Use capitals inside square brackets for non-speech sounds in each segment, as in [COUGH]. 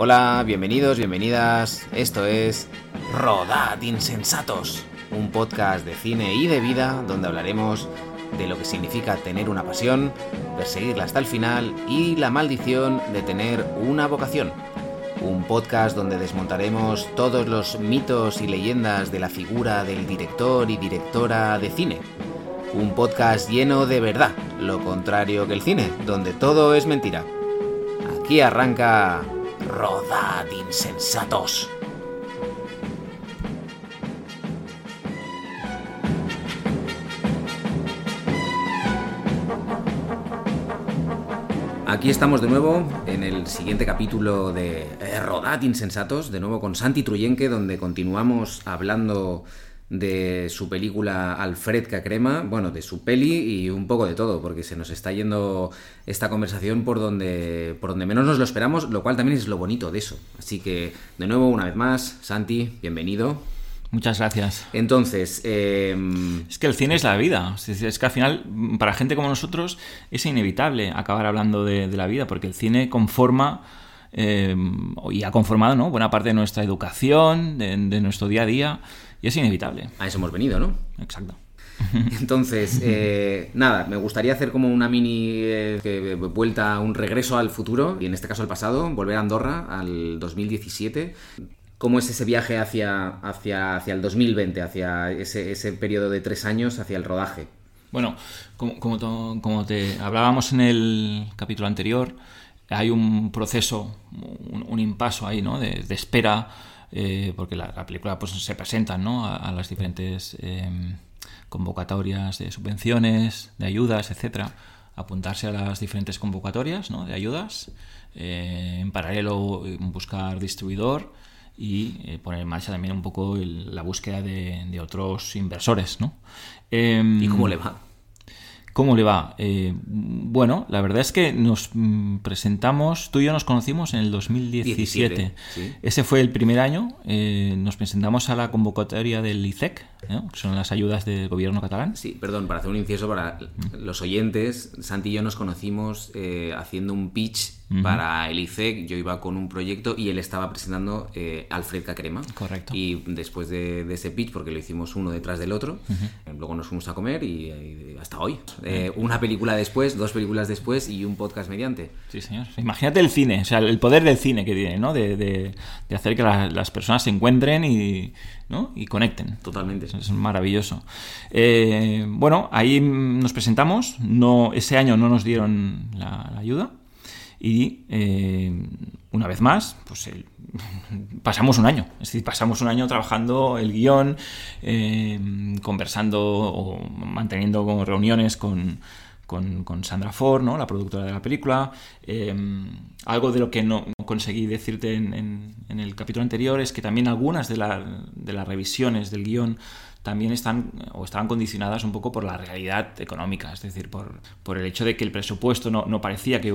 Hola, bienvenidos, bienvenidas. Esto es Rodad Insensatos, un podcast de cine y de vida donde hablaremos de lo que significa tener una pasión, perseguirla hasta el final y la maldición de tener una vocación. Un podcast donde desmontaremos todos los mitos y leyendas de la figura del director y directora de cine. Un podcast lleno de verdad, lo contrario que el cine, donde todo es mentira. Aquí arranca Rodad insensatos. Aquí estamos de nuevo en el siguiente capítulo de eh, Rodad Insensatos, de nuevo con Santi Truyenque, donde continuamos hablando de su película Alfred Cacrema, bueno, de su peli y un poco de todo, porque se nos está yendo esta conversación por donde, por donde menos nos lo esperamos, lo cual también es lo bonito de eso. Así que, de nuevo, una vez más, Santi, bienvenido. Muchas gracias. Entonces, em, es que el cine es la vida. Es que al final, para gente como nosotros, es inevitable acabar hablando de, la vida, porque el cine conforma em, y ha conformado ¿no? buena parte de nuestra educación, de nuestro día a día. Y es inevitable. A eso hemos venido, ¿no? Exacto. [LAUGHS] Entonces, eh, nada, me gustaría hacer como una mini eh, vuelta, un regreso al futuro, y en este caso al pasado, volver a Andorra al 2017. ¿Cómo es ese viaje hacia, hacia, hacia el 2020, hacia ese, ese periodo de tres años, hacia el rodaje? Bueno, como, como, te hablábamos en el capítulo anterior, hay un proceso, un, impaso ahí, ¿no? de espera eh, porque la, película pues, se presenta ¿no? a, las diferentes em, convocatorias de subvenciones, de ayudas, etcétera, apuntarse a las diferentes convocatorias ¿no? de ayudas, eh, en paralelo buscar distribuidor y eh, poner en marcha también un poco la búsqueda de, de, otros inversores. ¿no? ¿Y cómo le va? ¿Cómo le va? Eh, bueno, la verdad es que nos mm, presentamos, tú y yo nos conocimos en el 2017. Ese fue el primer año. Eh, nos presentamos a la convocatoria del ICEC, que son las ayudas del gobierno catalán. Sí, perdón, para hacer un inciso para los oyentes, Santi y yo nos conocimos eh, haciendo un pitch para el ICEC. Yo iba con un proyecto y él estaba presentando eh, Alfred Cacrema. Correcto. Y después de, ese pitch, porque lo hicimos uno detrás del otro, luego nos fuimos a comer y, hasta hoy. Eh, una película después, dos películas después y un podcast mediante. Sí, señor. Imagínate el cine, o sea, el poder del cine que tiene, ¿no? De, hacer que las personas se encuentren y, ¿no? y conecten. Totalmente. Es maravilloso. Eh, bueno, ahí nos presentamos. No, ese año no nos dieron la ayuda. Y eh, una vez más, pues [LAUGHS] pasamos un año. Es decir, pasamos un año trabajando el guion, eh, conversando o manteniendo reuniones con, con, Sandra Ford, la productora de la película. Eh, algo de lo que no conseguí decirte en, en, el capítulo anterior es que también algunas de, de las revisiones del guion también están o estaban condicionadas un poco por la realidad económica, es decir, por, por el hecho de que el presupuesto no, no parecía que,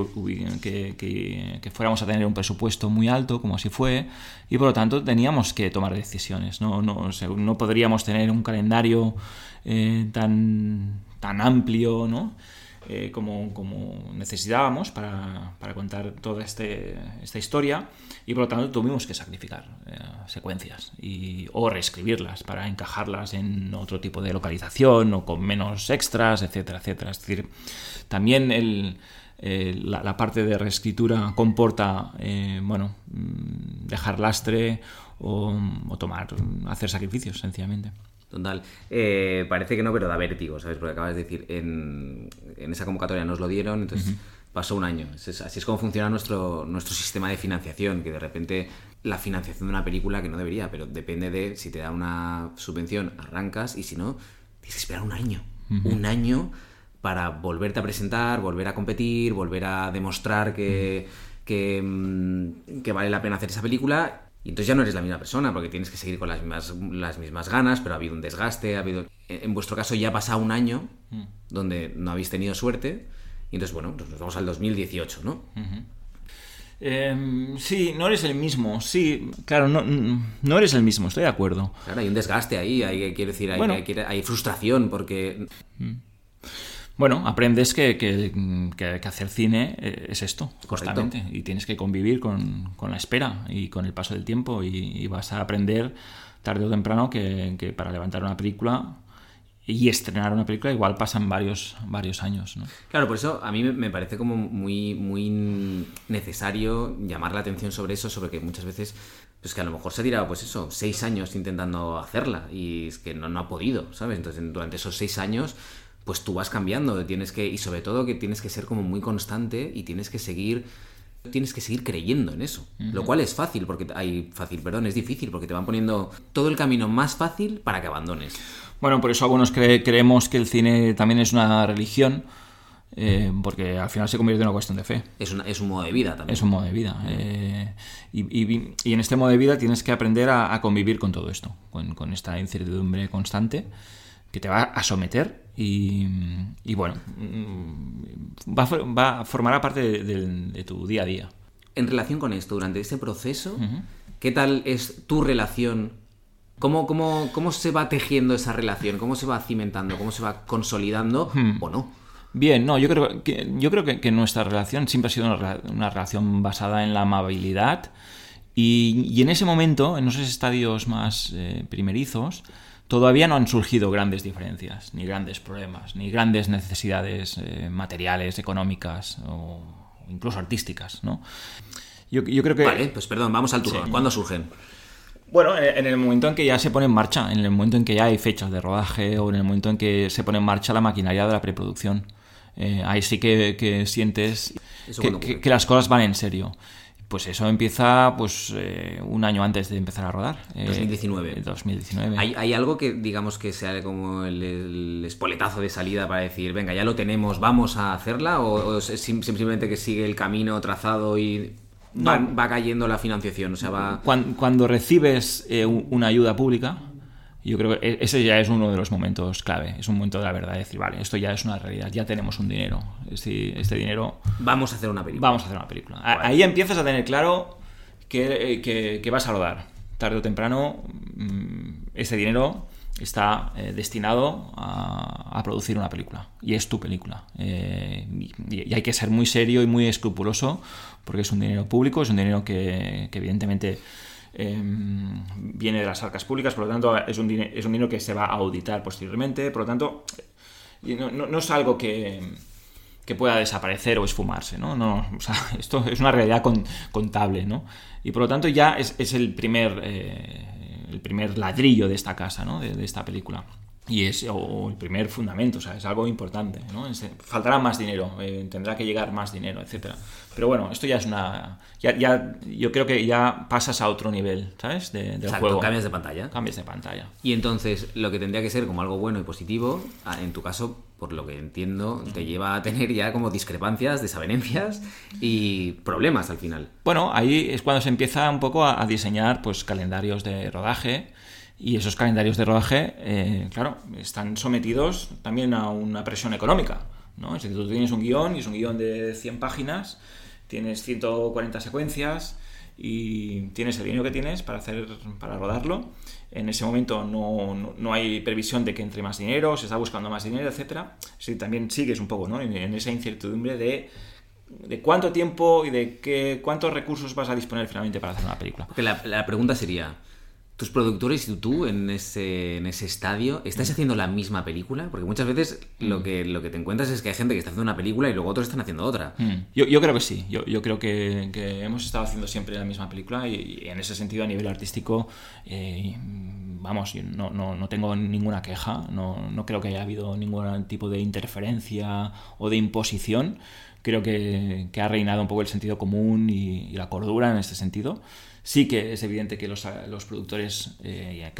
que, fuéramos a tener un presupuesto muy alto, como así fue, y por lo tanto teníamos que tomar decisiones. No, no, no podríamos tener un calendario eh, tan, tan amplio, ¿no? Eh, como, necesitábamos para, para contar toda este, esta historia y por lo tanto tuvimos que sacrificar eh, secuencias y, o reescribirlas para encajarlas en otro tipo de localización o con menos extras, etcétera, etcétera. Es decir, también eh, la, parte de reescritura comporta, bueno, mm, dejar lastre o, o tomar, hacer sacrificios, sencillamente. Total. Eh, parece que no, pero da vértigo, ¿sabes? Porque acabas de decir, en, esa convocatoria nos lo dieron, entonces pasó un año. así es como funciona nuestro, nuestro sistema de financiación, que de repente la financiación de una película, que no debería, pero depende de si te da una subvención, arrancas, y si no, tienes que esperar un año. Un año para volverte a presentar, volver a competir, volver a demostrar que, que, mm, que vale la pena hacer esa película y entonces ya no eres la misma persona, porque tienes que seguir con las mismas, las mismas ganas, pero ha habido un desgaste, ha habido... En vuestro caso ya ha pasado un año mm. donde no habéis tenido suerte, y entonces, bueno, pues nos vamos al 2018, ¿no? Em, sí, no eres el mismo, sí, claro, no, no eres el mismo, estoy de acuerdo. Claro, hay un desgaste ahí, hay, quiero decir, hay, hay, frustración, porque... Mm. Bueno, aprendes que, que, hacer cine eh, es esto, constantemente. Y tienes que convivir con, la espera y con el paso del tiempo. Y, vas a aprender tarde o temprano que, para levantar una película y estrenar una película igual pasan varios, varios años. ¿no? Claro, por eso a mí me parece como muy, muy necesario llamar la atención sobre eso, sobre que muchas veces pues que a lo mejor se ha tirado, pues eso, seis años intentando hacerla y es que no, no ha podido, ¿sabes? Entonces, durante esos seis años, pues tú vas cambiando, tienes que, y sobre todo que tienes que ser como muy constante y tienes que seguir tienes que seguir creyendo en eso. Lo cual es fácil, porque hay fácil, perdón, es difícil, porque te van poniendo todo el camino más fácil para que abandones. Bueno, por eso algunos creemos que el cine también es una religión, eh, porque al final se convierte en una cuestión de fe. Es, es un modo de vida también. Es un modo de vida. Eh, y, en este modo de vida tienes que aprender a, convivir con todo esto, con, esta incertidumbre constante que te va a someter y, bueno, mm, va, va, a formar parte de, tu día a día. En relación con esto, durante este proceso, ¿qué tal es tu relación? ¿Cómo, cómo, cómo se va tejiendo esa relación? ¿Cómo se va cimentando? ¿Cómo se va consolidando o no? Bien, no, yo creo que, yo creo que, nuestra relación siempre ha sido una, relación basada en la amabilidad y, en ese momento, en esos estadios más eh, primerizos, todavía no han surgido grandes diferencias, ni grandes problemas, ni grandes necesidades eh, materiales, económicas o incluso artísticas, ¿no? Yo, creo que... Vale, pues perdón, vamos al turno. ¿Cuándo surgen? Bueno, en el momento en que ya se pone en marcha, en el momento en que ya hay fechas de rodaje o en el momento en que se pone en marcha la maquinaria de la preproducción. Eh, ahí sí que, sientes que, las cosas van en serio. Pues eso empieza pues eh, un año antes de empezar a rodar. 2019. 2019. ¿Hay, ¿Hay, algo que digamos que sea como el, espoletazo de salida para decir, venga, ya lo tenemos, vamos a hacerla? ¿O, es simplemente que sigue el camino trazado y va, cayendo la financiación? O sea, va... Cuando, recibes eh, una ayuda pública, yo creo que e-, ese ya es uno de los momentos clave, es un momento de la verdad, decir, vale, esto ya es una realidad, ya tenemos un dinero, este, este dinero... Vamos a hacer una película. Vamos a hacer una película. Ahí empiezas a tener claro que, que, vas a rodar. Tarde o temprano, ese dinero está eh, destinado a, producir una película. Y es tu película. Eh, y, hay que ser muy serio y muy escrupuloso porque es un dinero público, es un dinero que, que evidentemente Em, viene de las arcas públicas, por lo tanto es un, es un dinero que se va a auditar posteriormente, por lo tanto no, es algo que, pueda desaparecer o esfumarse, ¿no? [LAUGHS] esto es una realidad contable, ¿no? Y por lo tanto ya es, es el, primer, eh, el primer ladrillo de esta casa, ¿no? de esta película y es o el primer fundamento, o sea, es algo importante, ¿no? faltará más dinero, eh, tendrá que llegar más dinero, etcétera. Pero bueno, esto ya es una ya, ya yo creo que ya pasas a otro nivel, ¿sabes? De, del Exacto, cambias de pantalla. Cambias de pantalla. Y entonces, lo que tendría que ser como algo bueno y positivo, en tu caso, por lo que entiendo, te lleva a tener ya como discrepancias, desavenencias y problemas al final. Bueno, ahí es cuando se empieza un poco a, a diseñar pues calendarios de rodaje y esos calendarios de rodaje, eh, claro, están sometidos también a una presión económica. ¿no? Es decir, tú tienes un guion y es un guion de 100 páginas, tienes 140 secuencias y tienes el dinero que tienes para, hacer, para rodarlo. En ese momento no, no, hay previsión de que entre más dinero, se está buscando más dinero, etc. Sí, también sigues un poco ¿no? en, esa incertidumbre de de cuánto tiempo y de qué, cuántos recursos vas a disponer finalmente para hacer una película. Porque la, la pregunta sería, tus productores y tú en ese, en ese estadio, ¿estáis mm. haciendo la misma película? Porque muchas veces lo mm. que, lo que te encuentras es que hay gente que está haciendo una película y luego otros están haciendo otra. Mm. Yo, yo, creo que sí, yo, yo creo que, que, hemos estado haciendo siempre la misma película y, en ese sentido a nivel artístico, eh, vamos, no, no, no, tengo ninguna queja, no, no creo que haya habido ningún tipo de interferencia o de imposición. Creo que, que ha reinado un poco el sentido común y, y la cordura en este sentido sí que es evidente que los, productores, eh,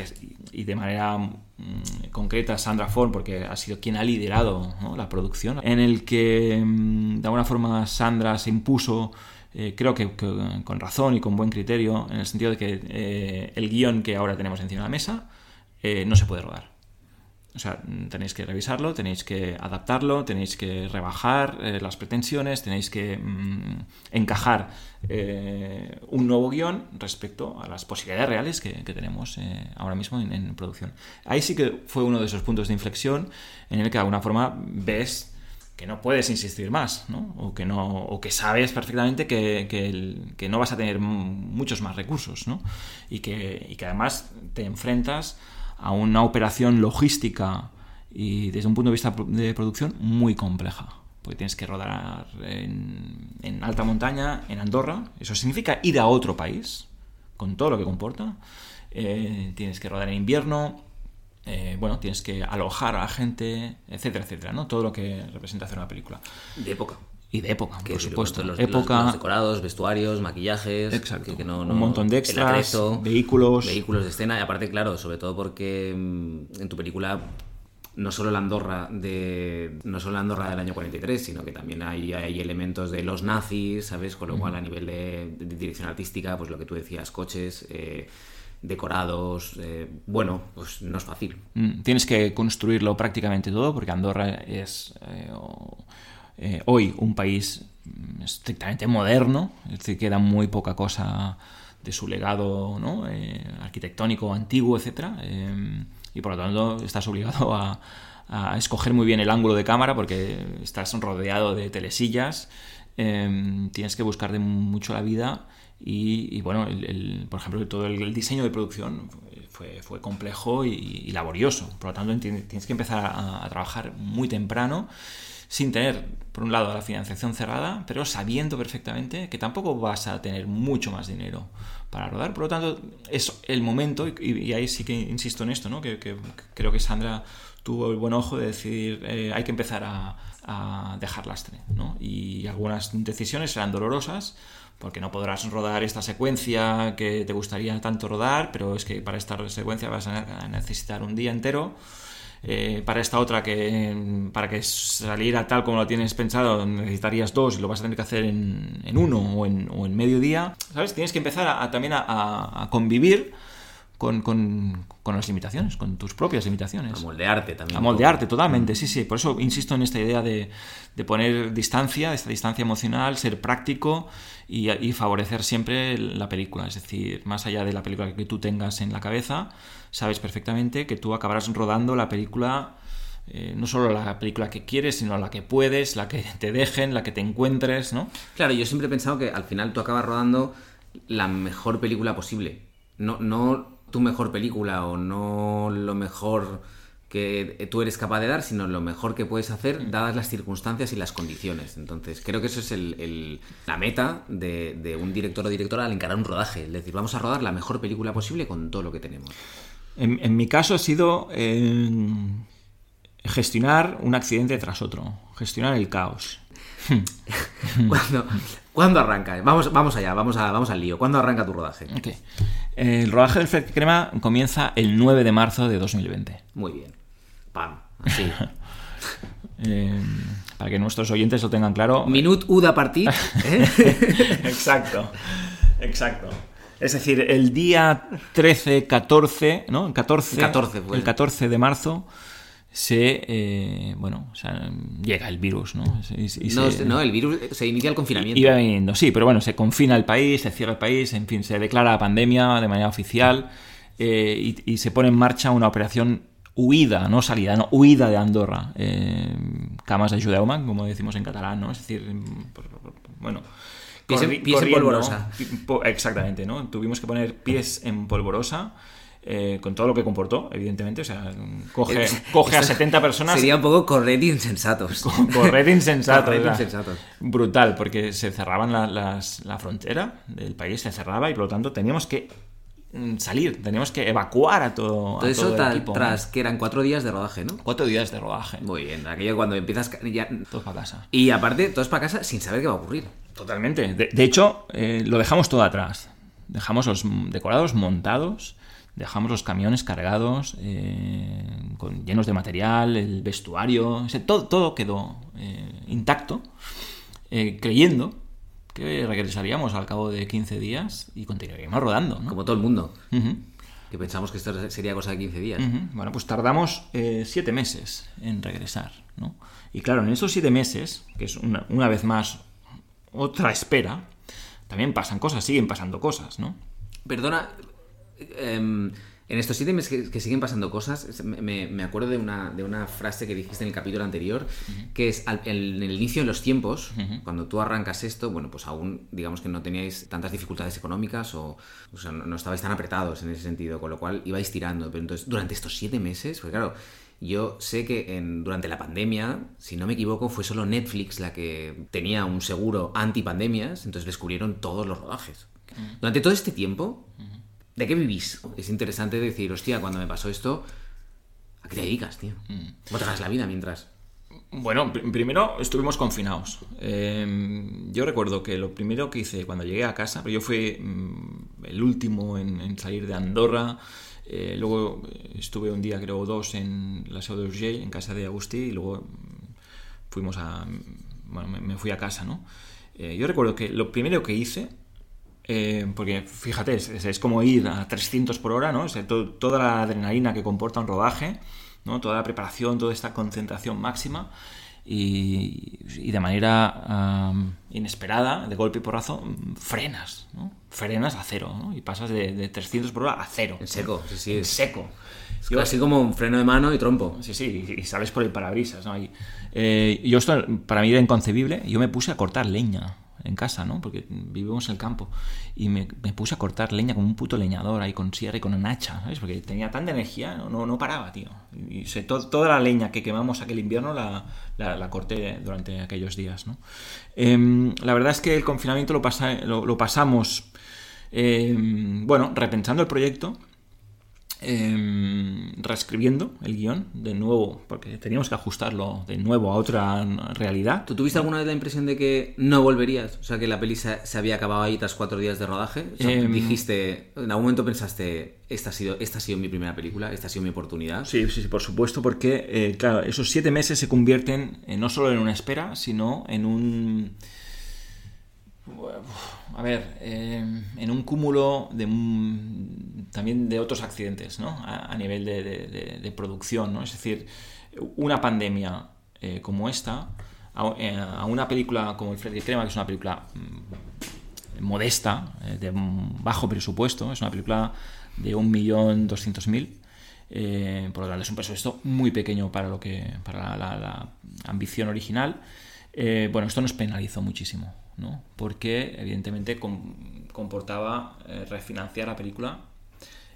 y de manera mm, concreta Sandra Forn, porque ha sido quien ha liderado la producción, en el que mm, de alguna forma Sandra se impuso, eh, creo que, con razón y con buen criterio, en el sentido de que eh, el guion que ahora tenemos encima de la mesa no se puede rodar. O sea, tenéis que revisarlo, tenéis que adaptarlo, tenéis que rebajar eh, las pretensiones, tenéis que mm, encajar eh, un nuevo guion respecto a las posibilidades reales que, tenemos eh, ahora mismo en, producción. Ahí sí que fue uno de esos puntos de inflexión en el que de alguna forma ves que no puedes insistir más, ¿no? O que, no, o que sabes perfectamente que, no vas a tener muchos más recursos, ¿no? Y que además te enfrentas a una operación logística y desde un punto de vista de producción muy compleja. Porque tienes que rodar en, alta montaña, en Andorra. Eso significa ir a otro país, con todo lo que comporta. Eh, tienes que rodar en invierno, eh, bueno, tienes que alojar a la gente, etcétera, etcétera, ¿no? Todo lo que representa hacer una película. De época. Y de época, por supuesto. Los, época, los, decorados, vestuarios, maquillajes. Exacto. un montón de extras, vehículos. Vehículos de escena. Y aparte, claro, sobre todo porque mm, en tu película no solo la Andorra de no solo la Andorra del año 43 sino que también hay, hay elementos de los nazis sabes con lo cual a nivel de, dirección artística pues lo que tú decías coches eh, decorados. Eh, bueno, pues no es fácil. Mm, tienes que construirlo prácticamente todo, porque Andorra es eh, eh, hoy un país mm, estrictamente moderno, es decir, queda muy poca cosa de su legado ¿no? arquitectónico antiguo, etc. y por lo tanto estás obligado a, escoger muy bien el ángulo de cámara porque estás rodeado de telesillas, tienes que buscar de mucho la vida y, bueno, por ejemplo, todo el, diseño de producción fue, fue complejo y, laborioso. Por lo tanto, tienes que empezar a, trabajar muy temprano, sin tener, por un lado, la financiación cerrada, pero sabiendo perfectamente que tampoco vas a tener mucho más dinero para rodar. Por lo tanto, es el momento, y, ahí sí que insisto en esto, ¿no? que, creo que Sandra tuvo el buen ojo de decir, eh, hay que empezar a, a dejar lastre. ¿no? Y algunas decisiones serán dolorosas porque no podrás rodar esta secuencia que te gustaría tanto rodar, pero es que para esta secuencia vas a necesitar un día entero. Eh, para esta otra que para que saliera tal como lo tienes pensado necesitarías dos y lo vas a tener que hacer en, uno o en, o en medio día sabes tienes que empezar a, también a, convivir con, con, con, las limitaciones, con tus propias limitaciones. A moldearte también. A moldearte, totalmente, sí, sí. Por eso insisto en esta idea de, de poner distancia, esta distancia emocional, ser práctico y, favorecer siempre la película. Es decir, más allá de la película que tú tengas en la cabeza, sabes perfectamente que tú acabarás rodando la película, eh, no solo la película que quieres, sino la que puedes, la que te dejen, la que te encuentres, ¿no? Claro, yo siempre he pensado que al final tú acabas rodando la mejor película posible. No, no tu mejor película o no lo mejor que tú eres capaz de dar, sino lo mejor que puedes hacer dadas las circunstancias y las condiciones. Entonces, creo que eso es el, la meta de, un director o directora al encarar un rodaje. Es decir, vamos a rodar la mejor película posible con todo lo que tenemos. En, mi caso ha sido eh, gestionar un accidente tras otro, gestionar el caos. [LAUGHS] ¿Cuándo, arranca? Vamos, vamos allá, vamos, a, vamos al lío. ¿Cuándo arranca tu rodaje? El rodaje del Fred Crema comienza el 9 de marzo de 2020. Muy bien. Pam, así. [LAUGHS] Eh, para que nuestros oyentes lo tengan claro. Minut Uda partir. [LAUGHS] ¿eh? [LAUGHS] exacto, exacto. Es decir, el día 13, 14, ¿no? El 14, 14, pues. el 14 de marzo se eh, bueno o sea, llega el virus no no, el virus se inicia el confinamiento iba viniendo sí pero bueno se confina el país se cierra el país en fin se declara la pandemia de manera oficial y, y, se pone en marcha una operación huida, no salida, no, huida de Andorra. Eh, camas de Judeuman, como decimos en catalán, ¿no? Es decir, bueno... Pies, en, polvorosa. Exactamente, ¿no? Tuvimos que poner pies en polvorosa. Eh, con todo lo que comportó, evidentemente. O sea, coge, coge a 70 personas. Sería un poco correr [LAUGHS] insensatos. Correr insensatos. insensatos. Brutal, porque se cerraban la frontera del país, se cerraba y por lo tanto teníamos que Mm, salir, tenemos que evacuar a todo, todo eso tras que eran cuatro días de rodaje, ¿no? Cuatro días de rodaje. Muy bien, aquello cuando empiezas ya... Todos para casa. Y aparte, todos para casa sin saber qué va a ocurrir. Totalmente. De, hecho, eh, lo dejamos todo atrás. Dejamos los decorados montados, dejamos los camiones cargados, eh, con, llenos de material, el vestuario, todo, todo quedó eh, intacto, creyendo que regresaríamos al cabo de 15 días y continuaríamos rodando. Como todo el mundo. Que pensamos que esto sería cosa de 15 días. Bueno, pues tardamos 7 eh, meses en regresar. ¿no? Y claro, en esos 7 meses, que es una, una, vez más otra espera, también pasan cosas, siguen pasando cosas, ¿no? Perdona, em, En estos siete meses que, siguen pasando cosas, me, me, acuerdo de una, de una frase que dijiste en el capítulo anterior, que es en el inicio de los tiempos, cuando tú arrancas esto, bueno, pues aún digamos que no teníais tantas dificultades económicas o, o sea, no, estabais tan apretados en ese sentido, con lo cual ibais tirando. Pero entonces, durante estos siete meses, pues claro, yo sé que en, durante la pandemia, si no me equivoco, fue solo Netflix la que tenía un seguro anti-pandemias, entonces descubrieron todos los rodajes. Durante todo este tiempo, ¿de qué vivís? Es interesante decir, hostia, cuando me pasó esto, ¿a qué te dedicas, tío? ¿Cómo te la vida mientras? Bueno, primero estuvimos confinados. Em, yo recuerdo que lo primero que hice cuando llegué a casa, pero yo fui mm, el último en, salir de Andorra, eh, luego estuve un día, creo, dos en la Seu d'Urgell, en casa de Agustí, y luego mm, fuimos a... Bueno, me, fui a casa, ¿no? Eh, yo recuerdo que lo primero que hice eh, porque fíjate, es, como ir a 300 por hora, ¿no? toda la adrenalina que comporta un rodaje, ¿no? Toda la preparación, toda esta concentración máxima y, de manera inesperada, de golpe y porrazo, frenas, ¿no? Frenas a cero, ¿no? Y pasas de, 300 por hora a cero. En seco, sí, sí. En seco. Es así como un freno de mano y trompo. Sí, sí, y, sales por el parabrisas, ¿no? Y, eh, yo esto para mí era inconcebible. Yo me puse a cortar leña en casa, ¿no? Porque vivimos en el campo. Y me, puse a cortar leña como un puto leñador ahí con sierra y con un hacha, ¿sabes? Porque tenía tanta energía, no, no paraba, tío. Y toda la leña que quemamos aquel invierno la, la, corté durante aquellos días, ¿no? Em, la verdad es que el confinamiento lo, pasa, lo, pasamos, em, bueno, repensando el proyecto Em, reescribiendo el guion de nuevo, porque teníamos que ajustarlo de nuevo a otra realidad. ¿Tú tuviste alguna vez la impresión de que no volverías? O sea, que la peli se, había acabado ahí tras cuatro días de rodaje. Em, dijiste, en algún momento pensaste, esta ha, sido, esta ha sido mi primera película, esta ha sido mi oportunidad. Sí, sí, por supuesto, porque, eh, claro, esos siete meses se convierten eh, no solo en una espera, sino en un a ver, em, en un cúmulo de también de otros accidentes, ¿no? A, nivel de, producción, ¿no? Es decir, una pandemia eh, como esta, eh, a, una película como El Freddy Crema, que es una película mm, modesta, eh, de bajo presupuesto, es una película de 1.200.000, por lo tanto es un presupuesto muy pequeño para, lo que, para la ambición original. bueno, esto nos penalizó muchísimo porque evidentemente comportaba eh, refinanciar la película,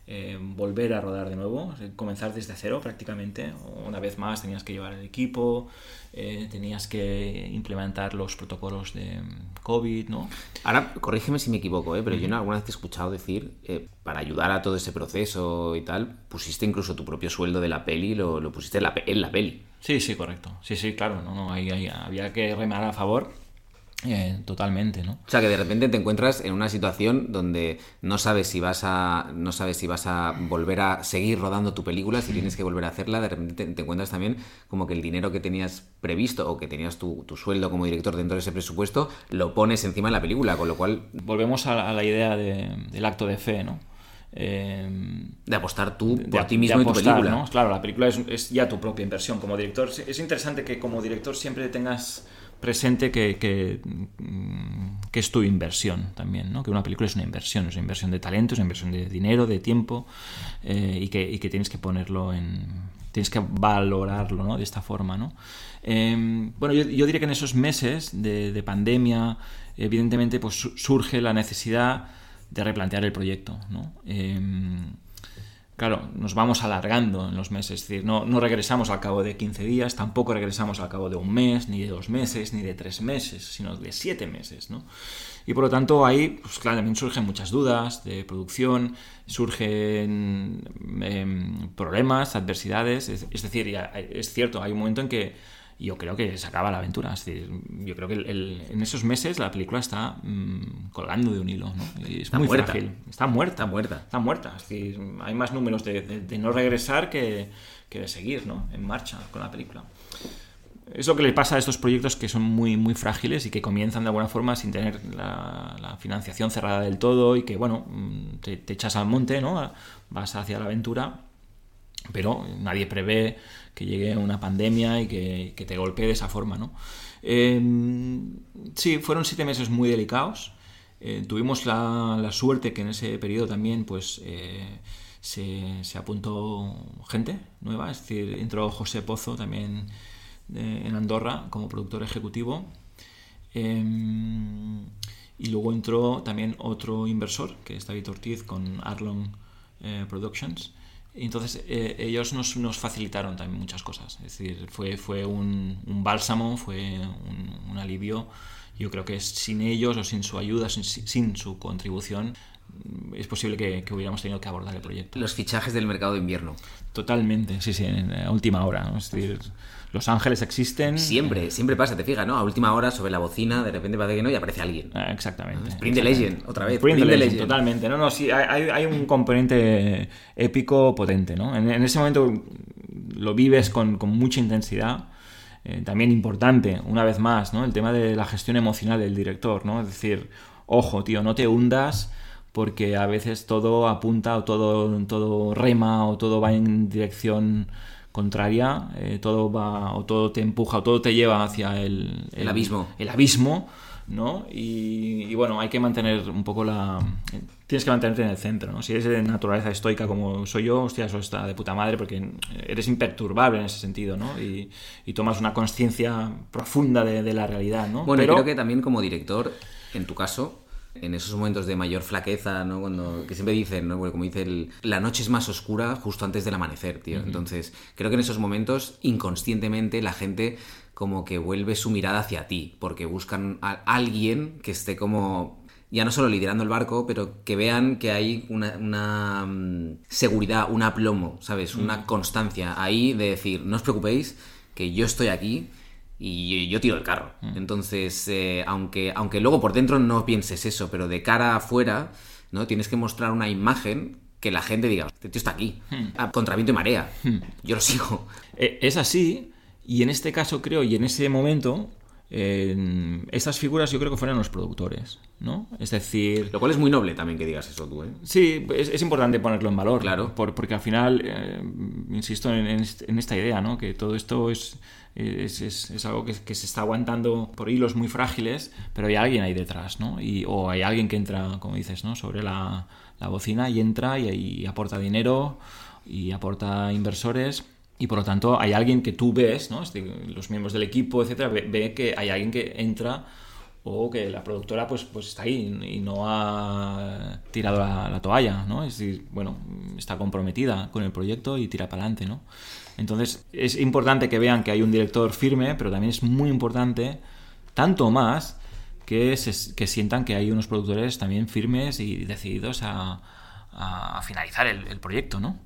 eh, volver a rodar de nuevo, comenzar desde cero prácticamente. Una vez más tenías que llevar el equipo, eh, tenías que implementar los protocolos de mm, COVID, ¿no? Ahora, corrígeme si me equivoco, pero yo alguna vez te he escuchado decir, para ayudar a todo ese proceso y tal, pusiste incluso tu propio sueldo de la peli, lo, lo pusiste en la, en la peli. Sí, sí, correcto. Sí, sí, claro, no, no, había que remar a favor eh, totalmente, ¿no? O sea que de repente te encuentras en una situación donde no sabes si vas a no sabes si vas a volver a seguir rodando tu película, si tienes que volver a hacerla, de repente te, encuentras también como que el dinero que tenías previsto o que tenías tu, sueldo como director dentro de ese presupuesto lo pones encima de la película, con lo cual volvemos a la, idea del acto de fe, ¿no? Eh, de apostar tú por ti mismo y tu película. Claro, la película es, es, ya tu propia inversión como director. Es interesante que como director siempre tengas presente que, mm, que, es tu inversión también, ¿no? que una película es una inversión, es una inversión de talento, es una inversión de dinero, de tiempo, eh, y, que, y, que, tienes que ponerlo en... tienes que valorarlo ¿no? de esta forma. ¿no? Em, bueno, yo, yo, diría que en esos meses de, de pandemia, evidentemente, pues surge la necesidad de replantear el proyecto. ¿no? Em, claro, nos vamos alargando en los meses, es decir, no, no, regresamos al cabo de 15 días, tampoco regresamos al cabo de un mes, ni de dos meses, ni de tres meses, sino de siete meses, ¿no? Y por lo tanto ahí, pues claro, también surgen muchas dudas de producción, surgen em, problemas, adversidades, es, es decir, es cierto, hay un momento en que yo creo que se acaba la aventura. Es decir, yo creo que en esos meses la película está mm, colgando de un hilo, ¿no? es está muy muerta. Está muerta. Está muerta. Está muerta. Es decir, hay más números de, no regresar que, de seguir, ¿no? En marcha con la película. Es lo que le pasa a estos proyectos que son muy, muy frágiles y que comienzan de alguna forma sin tener la, financiación cerrada del todo y que, bueno, mm, te, te echas al monte, ¿no? Vas hacia la aventura, pero nadie prevé que llegue una pandemia y que, te golpee de esa forma, ¿no? Em, sí, fueron siete meses muy delicados. Eh, tuvimos la, suerte que en ese periodo también, pues, eh, se, apuntó gente nueva, es decir, entró José Pozo también eh, en Andorra como productor ejecutivo. Em, y luego entró también otro inversor, que es David Ortiz, con Arlong eh, Productions. Entonces eh, ellos nos, nos, facilitaron también muchas cosas. Es decir, fue, fue un, un bálsamo, fue un, un, alivio. Yo creo que sin ellos o sin su ayuda, sin, sin su contribución, es posible que, que, hubiéramos tenido que abordar el proyecto. Los fichajes del mercado de invierno. Totalmente, sí, sí, en última hora. Es decir, los ángeles existen. Siempre, siempre pasa, te fijas, ¿no? A última hora, sobre la bocina, de repente parece que no y aparece alguien. Ah, exactamente. Sprint the Legend, otra vez. Sprint, the Legend, totalmente. No, no, sí, hay, hay, un componente épico potente, ¿no? En, ese momento lo vives con, con mucha intensidad. Eh, también importante, una vez más, ¿no? El tema de la gestión emocional del director, ¿no? Es decir, ojo, tío, no te hundas porque a veces todo apunta o todo, todo rema o todo va en dirección contraria, eh, todo va o todo te empuja o todo te lleva hacia el, el, abismo. El abismo, ¿no? Y, bueno, hay que mantener un poco la... Tienes que mantenerte en el centro, ¿no? Si eres de naturaleza estoica como soy yo, hostia, eso está de puta madre porque eres imperturbable en ese sentido, ¿no? Y, tomas una conciencia profunda de, la realidad, ¿no? Bueno, Pero... creo que también como director, en tu caso, en esos momentos de mayor flaqueza, ¿no? Cuando, que siempre dicen, ¿no? como dice el, la noche es más oscura justo antes del amanecer, tío. Entonces, creo que en esos momentos, inconscientemente, la gente como que vuelve su mirada hacia ti, porque buscan a alguien que esté como ya no solo liderando el barco, pero que vean que hay una, mm, seguridad, un aplomo, ¿sabes? Una constancia ahí de decir, no os preocupéis, que yo estoy aquí y yo tiro el carro. Mm. Entonces, eh, aunque, aunque luego por dentro no pienses eso, pero de cara afuera, ¿no? Tienes que mostrar una imagen que la gente diga, este tío está aquí, mm. a contra viento y marea, mm. yo lo sigo. Eh, es así, y en este caso creo, y en ese momento, eh, estas figuras yo creo que fueron los productores, ¿no? Es decir... Lo cual es muy noble también que digas eso tú, ¿eh? Sí, es, importante ponerlo en valor. Claro. porque al final, insisto en, en, esta idea, ¿no? Que todo esto es es, algo que, se está aguantando por hilos muy frágiles, pero hay alguien ahí detrás, ¿no? Y, o hay alguien que entra, como dices, ¿no? Sobre la, bocina y entra y, aporta dinero y aporta inversores. Y por lo tanto hay alguien que tú ves, ¿no? los miembros del equipo, etcétera, ve, que hay alguien que entra o que la productora pues, pues está ahí y no ha tirado la, la, toalla, ¿no? Es decir, bueno, está comprometida con el proyecto y tira para adelante, ¿no? Entonces es importante que vean que hay un director firme, pero también es muy importante, tanto más, que, que sientan que hay unos productores también firmes y decididos a, finalizar el, proyecto, ¿no?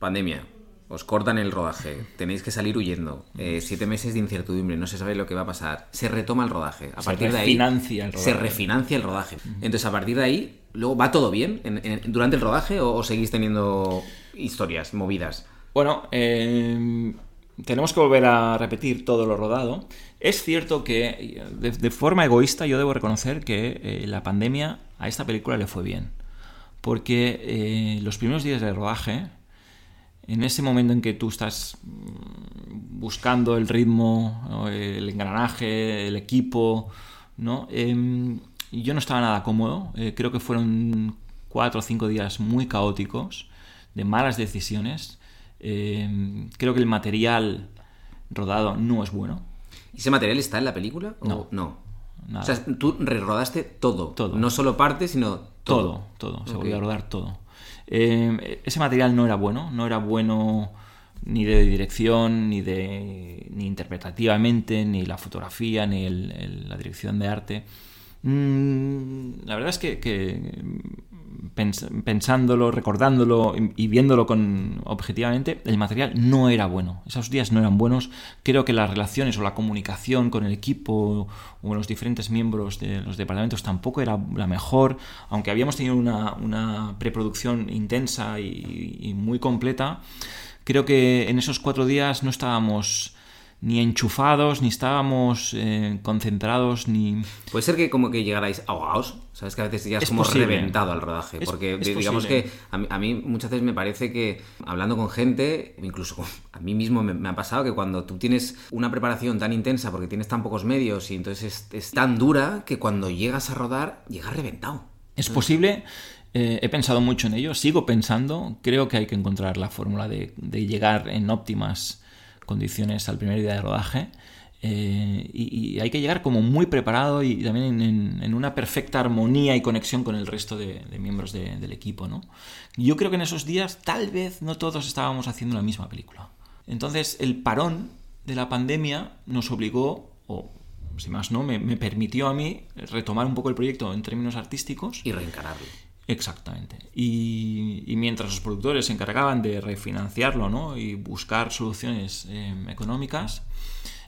Pandemia. Os cortan el rodaje, tenéis que salir huyendo, eh, siete meses de incertidumbre, no se sabe lo que va a pasar, se retoma el rodaje, a partir de ahí el se refinancia el rodaje. Entonces a partir de ahí, luego va todo bien durante el rodaje o seguís teniendo historias movidas. Bueno, em, tenemos que volver a repetir todo lo rodado. Es cierto que de, forma egoísta yo debo reconocer que eh, la pandemia a esta película le fue bien. Porque eh, los primeros días de rodaje, en ese momento en que tú estás mm, buscando el ritmo, el engranaje, el equipo, ¿no? Em, yo no estaba nada cómodo. Eh, creo que fueron cuatro o cinco días muy caóticos, de malas decisiones Em, creo que el material rodado no es bueno. ¿Y ese material está en la película? No. no. O sea, tú rerodaste todo. Todo. No solo parte, sino todo. Todo, todo. Se volvió a rodar todo. Em, ese material no era bueno. No era bueno ni de dirección, ni de ni interpretativamente, ni la fotografía, ni la dirección de arte. Mm, la verdad es que, pensándolo, recordándolo y viéndolo con objetivamente, el material no era bueno. Esos días no eran buenos. Creo que las relaciones o la comunicación con el equipo o los diferentes miembros de los departamentos tampoco era la mejor, aunque habíamos tenido una, preproducción intensa y muy completa. Creo que en esos cuatro días no estábamos ni enchufados, ni estábamos eh, concentrados, ni... Puede ser que como que llegarais ahogados, sabes que a veces ya es, como reventado al rodaje, porque digamos que a mí, muchas veces me parece que hablando con gente, incluso a mí mismo me, ha pasado que cuando tú tienes una preparación tan intensa porque tienes tan pocos medios y entonces es, tan dura que cuando llegas a rodar, llegas reventado. Es posible Eh, he pensado mucho en ello, sigo pensando, creo que hay que encontrar la fórmula de, llegar en óptimas condiciones al primer día de rodaje. Eh, y, hay que llegar como muy preparado y también en, una perfecta armonía y conexión con el resto de, miembros del equipo. ¿no? Yo creo que en esos días tal vez no todos estábamos haciendo la misma película. Entonces el parón de la pandemia nos obligó, o si más no, me, permitió a mí retomar un poco el proyecto en términos artísticos. Y reencararlo. Exactamente. Y, mientras los productores se encargaban de refinanciarlo ¿no? y buscar soluciones em, económicas,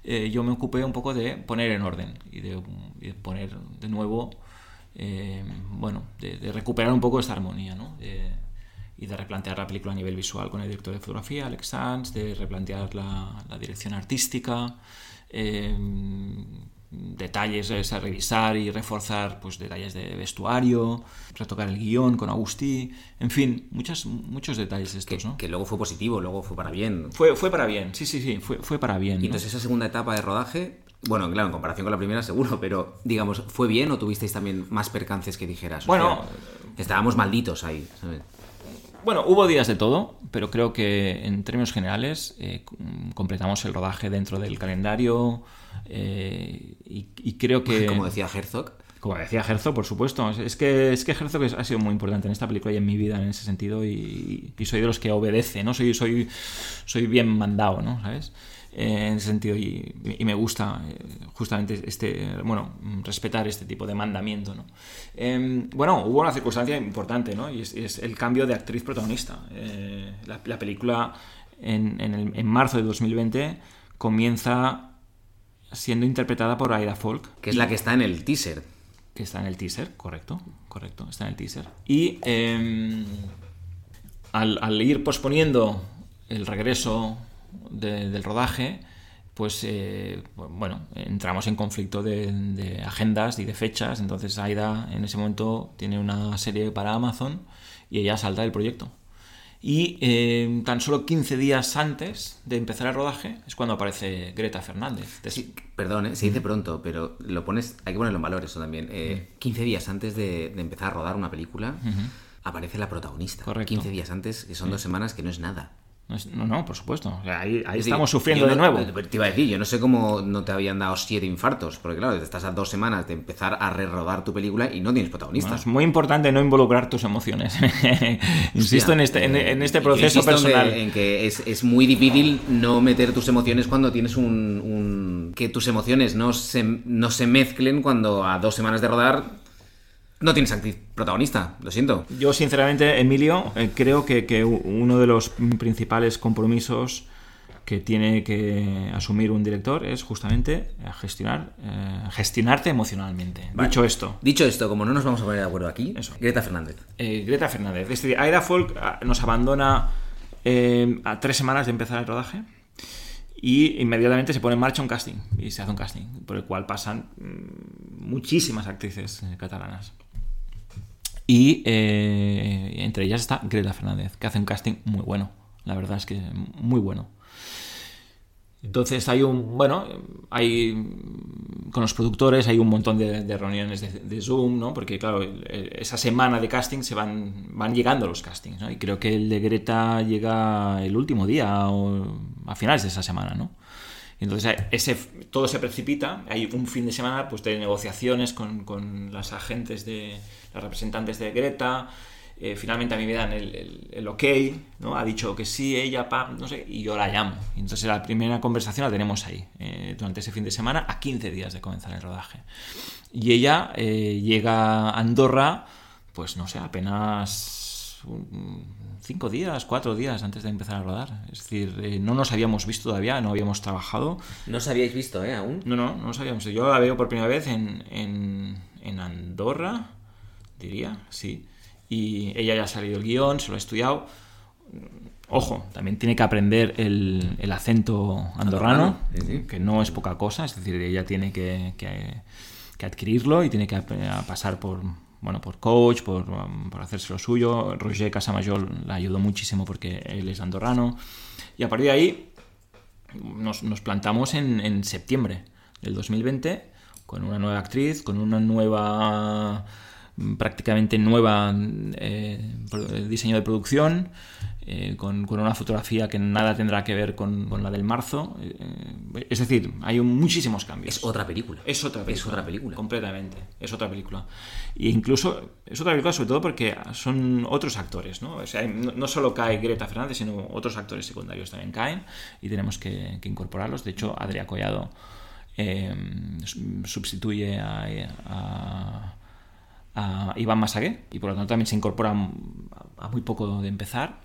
eh, yo me ocupé un poco de poner en orden y de, poner de nuevo, em, bueno, de, recuperar un poco esta armonía, ¿no? y de replantear la película a nivel visual con el director de fotografía, Alex Sanz, de replantear la, la dirección artística, detalles a revisar y reforzar pues detalles de vestuario, retocar el guion con Agustí, en fin, muchas, muchos detalles estos, que, ¿no? Que luego fue positivo, luego fue para bien. Fue, fue para bien, sí, sí, sí, fue, fue para bien. Y entonces esa segunda etapa de rodaje, bueno, claro, en comparación con la primera seguro, pero digamos, ¿fue bien o tuvisteis también más percances que dijeras? bueno, estábamos malditos ahí, ¿sabes? Bueno, hubo días de todo, pero creo que en términos generales eh, completamos el rodaje dentro del calendario eh, y, creo que... [LAUGHS] Como decía Herzog. Como decía Herzog, por supuesto. Es que, es que Herzog ha sido muy importante en esta película y en mi vida en ese sentido y, soy de los que obedece, ¿no? Soy, soy, soy bien mandado, ¿no? ¿Sabes? en ese sentido y, me gusta eh, justamente este bueno respetar este tipo de mandamiento ¿no? Em, bueno hubo una circunstancia importante ¿no? y es, el cambio de actriz protagonista eh, la, película en, en, marzo de 2020 comienza siendo interpretada por Aida Folk que es la que está en el teaser que está en el teaser correcto correcto está en el teaser y em, al, al ir posponiendo el regreso del rodaje, pues eh, bueno, entramos en conflicto de, agendas y de fechas. Entonces Aida en ese momento tiene una serie para Amazon y ella salta del proyecto. Y eh, tan solo 15 días antes de empezar el rodaje es cuando aparece Greta Fernández. Sí, perdón, ¿eh? se dice pronto, pero lo pones, hay que ponerlo en valor eso también. 15 días antes de, empezar a rodar una película, aparece la protagonista. Correcto. 15 días antes, que son dos semanas, que no es nada. No, no, por supuesto. ahí, estamos sufriendo de nuevo. Te iba a decir, yo no sé cómo no te habían dado siete infartos, porque claro, estás a dos semanas de empezar a re-rodar tu película y no tienes protagonistas. es muy importante no involucrar tus emociones. [LAUGHS] Insisto en este, en, este proceso personal. En que, es, muy difícil no meter tus emociones cuando tienes un... que tus emociones no se, no se mezclen cuando a dos semanas de rodar no tienes actriz protagonista, lo siento. Yo, sinceramente, Emilio, eh, creo que, uno de los principales compromisos que tiene que asumir un director es justamente gestionar, eh, gestionarte emocionalmente. Dicho esto. Dicho esto, como no nos vamos a poner de acuerdo aquí, Greta Fernández. Eh, Greta Fernández. Este, Aida Folk ah, nos abandona a tres semanas de empezar el rodaje y inmediatamente se pone en marcha un casting y se hace un casting por el cual pasan mm, muchísimas actrices catalanas. Y eh, entre ellas está Greta Fernández, que hace un casting muy bueno. La verdad es que muy bueno. Entonces hay un, bueno, hay con los productores hay un montón de, reuniones de, Zoom, ¿no? Porque claro, esa semana de casting se van, van llegando los castings, ¿no? Y creo que el de Greta llega el último día o a finales de esa semana, ¿no? Entonces ese, todo se precipita, hay un fin de semana pues, de negociaciones con, con las agentes de las representantes de Greta, eh, finalmente a mí me dan el, el, ok, ¿no? Ha dicho que sí, ella, pa, no sé, y yo la llamo. entonces la primera conversación la tenemos ahí, eh, durante ese fin de semana, a 15 días de comenzar el rodaje. Y ella eh, llega a Andorra, pues no sé, apenas cinco días, cuatro días antes de empezar a rodar. Es decir, no nos habíamos visto todavía, no habíamos trabajado. ¿No os habíais visto, eh, aún? No, no, no nos habíamos visto. Yo la veo por primera vez en, en, Andorra, diría, sí. Y ella ya ha salido el guion, se lo ha estudiado. Ojo, también tiene que aprender el, el acento andorrano, que no es poca cosa, es decir, ella tiene que, que, que adquirirlo y tiene que pasar por, bueno, por coach, por, por hacerse lo suyo. Roger Casamayor la ayudó muchísimo porque él es andorrano. Y a partir de ahí nos, nos plantamos en, en, septiembre del 2020 con una nueva actriz, con una nueva prácticamente nueva eh, diseño de producción, eh, con, una fotografía que nada tendrá que ver con, la del marzo. Eh, es decir, hay muchísimos cambios. Es otra película. Es otra película. Es otra película. Completamente. Es otra película. E incluso es otra película sobre todo porque son otros actores, ¿no? O sea, no, solo cae Greta Fernández, sino otros actores secundarios también caen y tenemos que, incorporarlos. De hecho, Adrià Collado eh, sustituye a, a Iván Masagué y por lo tanto también se incorpora a muy poco de empezar.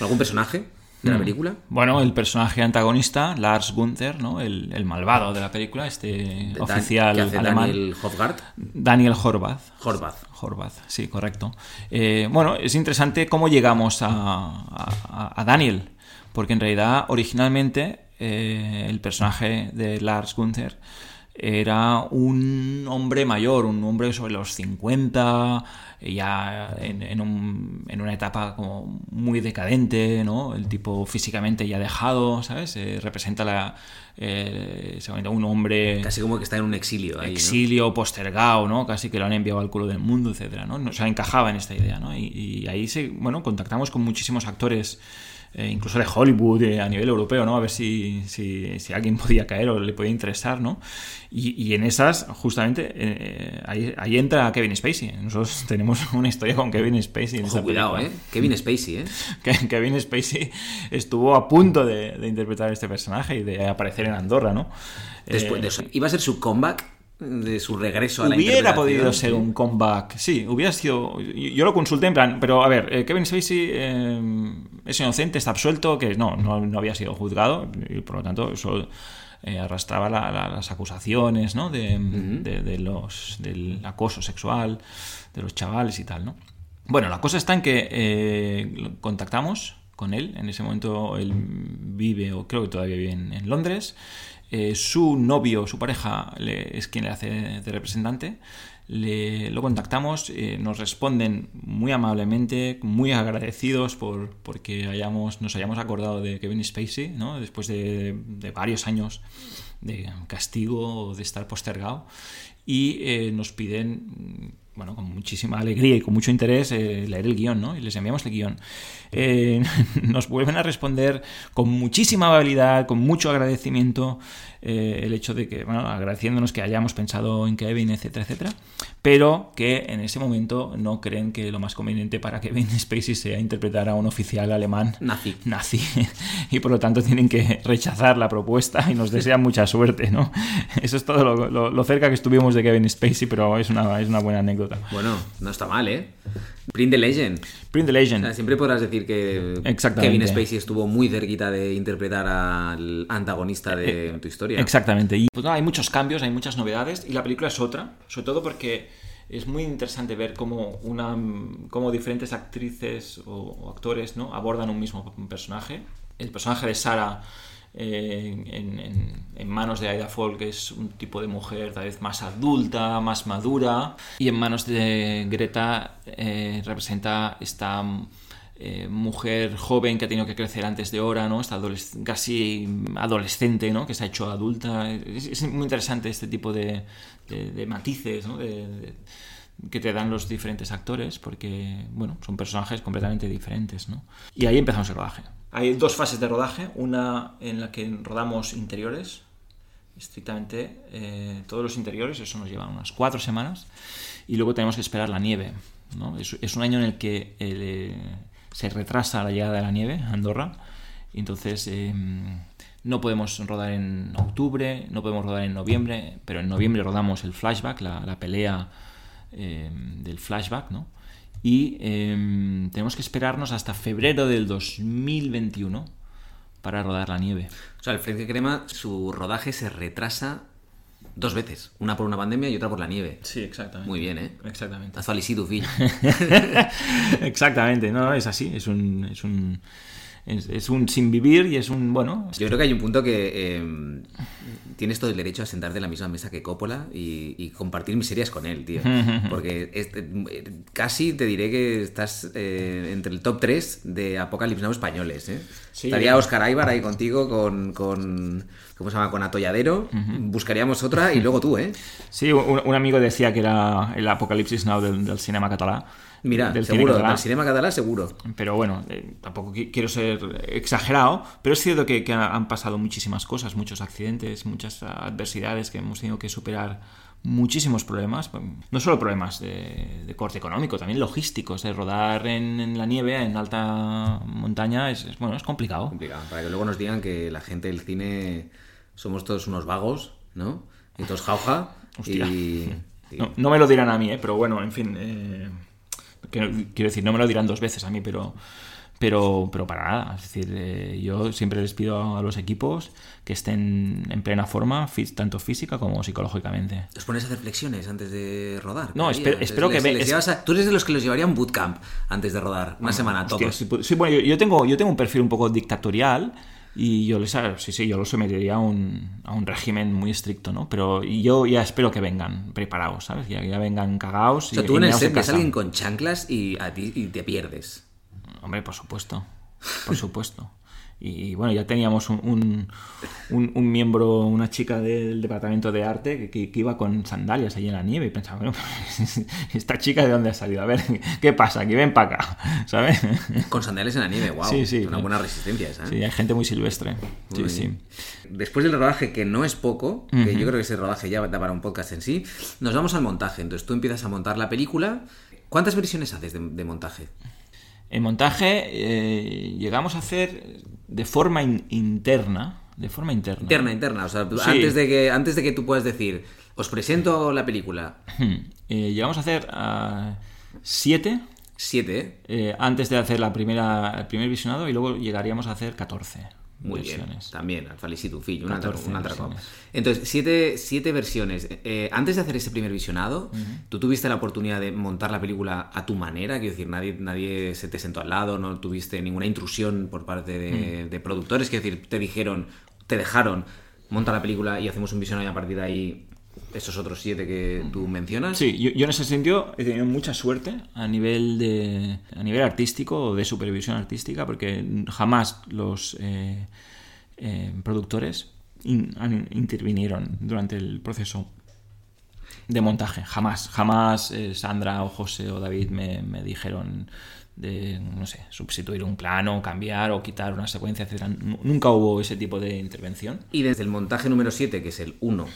¿Algún personaje de la mm. película? Bueno, el personaje antagonista, Lars Gunther, ¿no? el, malvado de la película, este oficial alemán. Daniel Hofgard. Daniel Horvath. Horvath. Horvath, sí, correcto. Eh, bueno, es interesante cómo llegamos a, Daniel, porque en realidad originalmente eh, el personaje de Lars Gunther era un hombre mayor, un hombre sobre los 50, ya en, una etapa como muy decadente, ¿no? El tipo físicamente ya dejado, ¿sabes? Eh, representa la, eh, un hombre... Casi como que está en un exilio ahí, Exilio, postergado, ¿no? Casi que lo han enviado al culo del mundo, etcétera, ¿no? O sea, encajaba en esta idea, ¿no? Y, y ahí, se, bueno, contactamos con muchísimos actores eh, incluso de Hollywood eh, a nivel europeo, ¿no? A ver si, si, si, alguien [LAUGHS] podía caer o le podía interesar, ¿no? Y, y en esas, justamente, eh, ahí, ahí, entra Kevin Spacey. Nosotros [LAUGHS] tenemos una historia con Kevin Spacey. En Ojo, cuidado, ¿eh? Kevin Spacey, ¿eh? [LAUGHS] Kevin Spacey estuvo a punto de, de, interpretar este personaje y de aparecer en Andorra, ¿no? Después de eso, ¿iba a ser su comeback? De su regreso a la Hubiera podido ser un comeback, sí, hubiera sido... Yo lo consulté en plan, pero a ver, eh, Kevin Spacey eh, es inocente, está absuelto, que no, no, había sido juzgado y por lo tanto eso eh, arrastraba las acusaciones, ¿no? De, de, los, del acoso sexual de los chavales y tal, ¿no? Bueno, la cosa está en que contactamos con él, en ese momento él vive, o creo que todavía vive en Londres, eh, su novio, su pareja, es quien le hace de representante. Le, lo contactamos, eh, nos responden muy amablemente, muy agradecidos por porque hayamos, nos hayamos acordado de Kevin Spacey, ¿no? después de, varios años de castigo o de estar postergado, y eh, nos piden bueno, con muchísima alegría y con mucho interés leer el guion, ¿no? Y les enviamos el guion. [LAUGHS] nos vuelven a responder con muchísima amabilidad, con mucho agradecimiento, eh, el hecho de que, bueno, agradeciéndonos que hayamos pensado en Kevin, etcétera, etcétera, pero que en ese momento no creen que lo más conveniente para Kevin [LAUGHS] Spacey sea interpretar a un oficial alemán nazi. nazi. [LAUGHS] Y por lo tanto tienen que rechazar la propuesta y nos desean [LAUGHS] mucha suerte, ¿no? Eso es todo lo, cerca que estuvimos de Kevin Spacey, pero es una, es una buena anécdota. Bueno, no está mal, ¿eh? Print the Legend. Print the Legend. siempre podrás decir que Kevin Spacey estuvo muy cerquita de interpretar al antagonista de eh, tu historia. Exactamente. Y pues, hay muchos cambios, hay muchas novedades y la película es otra, sobre todo porque es muy interesante ver cómo, una, cómo diferentes actrices o, actores ¿no? abordan un mismo personaje. El personaje de Sara eh, en, manos de Aida Folk es un tipo de mujer tal vez más adulta, más madura, y en manos de Greta eh, representa esta eh, mujer joven que ha tenido que crecer antes de hora, ¿no? Está casi adolescente, ¿no? Que se ha hecho adulta. Es, muy interesante este tipo de, matices, que te dan los diferentes actores, porque, bueno, son personajes completamente diferentes, ¿no? Y ahí empezamos el rodaje. Hay dos fases de rodaje, una en la que rodamos interiores, estrictamente eh, todos los interiores, eso nos lleva unas cuatro semanas, y luego tenemos que esperar la nieve. ¿no? Es, un año en el que eh, se retrasa la llegada de la nieve a Andorra. Entonces em, no podemos rodar en octubre, no podemos rodar en noviembre, pero en noviembre rodamos el flashback, la, pelea em, del flashback, ¿no? Y em, tenemos que esperarnos hasta febrero del 2021 para rodar la nieve. O sea, el Frente Crema, su rodaje se retrasa Dos veces, una por una pandemia y otra por la nieve. Sí, exactamente. Muy bien, ¿eh? Exactamente. Has tu [LAUGHS] exactamente, no, es así, es un, es un, es, un sin vivir y es un, bueno... Yo creo que hay un punto que em, tienes todo el derecho a sentarte en la misma mesa que Coppola y, compartir miserias con él, tío. [LAUGHS] Porque eh, casi te diré que estás eh, entre el top 3 de Apocalypse Now españoles, ¿eh? Estaría Oscar Aibar ahí contigo con, con ¿cómo se llama? Con Atolladero. Buscaríamos otra y [LAUGHS] luego tú, ¿eh? Sí, un, amigo decía que era el Apocalipsis Now del, del cinema catalán. Mira, del seguro, del cinema catalán seguro. Pero bueno, eh, tampoco quiero ser exagerado, pero es cierto que, han pasado muchísimas cosas, muchos accidentes, muchas adversidades que hemos tenido que superar muchísimos problemas, no solo problemas de, corte económico, también logísticos, de rodar en, la nieve, en alta montaña, es, bueno, es complicado. Complicado, para que luego nos digan que la gente del cine somos todos unos vagos, ¿no? Y todos jauja. Y, [LAUGHS] No, me lo dirán a mí, ¿eh? pero bueno, en fin... Eh quiero decir, no me lo dirán dos veces a mí, pero, pero, pero para nada. Es decir, eh, yo siempre les pido a los equipos que estén en plena forma, tanto física como psicológicamente. ¿Os pones a hacer flexiones antes de rodar? No, espero, que... me, tú eres de los que los llevaría a un bootcamp antes de rodar, una semana, todos. sí, bueno, yo, tengo, yo tengo un perfil un poco dictatorial y yo les sí sí yo los sometería a un, a un régimen muy estricto no pero yo ya espero que vengan preparados sabes ya, ya vengan cagados o sea tú en el set ves alguien con chanclas y a ti y te pierdes. Hombre por supuesto por supuesto y bueno, ya teníamos un, un, miembro, una chica del departamento de arte que, iba con sandalias ahí en la nieve y pensaba, bueno, [LAUGHS] esta chica de dónde ha salido, a ver, ¿qué pasa? Aquí ven para acá, [LAUGHS] ¿sabes? Con sandalias en la nieve, wow. Sí, sí. Una buena resistencia esa. ¿eh? Sí, hay gente muy silvestre. sí, sí. Después del rodaje, que no es poco, que yo creo que ese rodaje ya da para un podcast en sí, nos vamos al montaje. Entonces tú empiezas a montar la película. ¿Cuántas versiones haces de montaje? En montaje eh, llegamos a hacer de forma interna, de forma interna. Interna, interna, o sea, antes, de que, antes de que tú puedas decir, os presento la película. Eh, llegamos a hacer uh, siete. Siete. Eh, antes de hacer la primera, el primer visionado y luego llegaríamos a hacer 14. Muy bien. También, al Felicito Fill, un Entonces, siete, siete versiones. Eh, antes de hacer ese primer visionado, tú tuviste la oportunidad de montar la película a tu manera, quiero decir, nadie, nadie se te sentó al lado, no tuviste ninguna intrusión por parte de, de productores, quiero decir, te dijeron, te dejaron, monta la película y hacemos un visionado y a partir de ahí esos otros siete que tú mencionas. Sí, yo, en ese sentido he tenido mucha suerte a nivel de a nivel artístico o de supervisión artística porque jamás los eh, eh, productores intervinieron durante el proceso de montaje, jamás, jamás eh, Sandra o José o David me, me, dijeron de, no sé, sustituir un plano, cambiar o quitar una secuencia, etc. Nunca hubo ese tipo de intervención. Y desde el montaje número 7, que es el 1,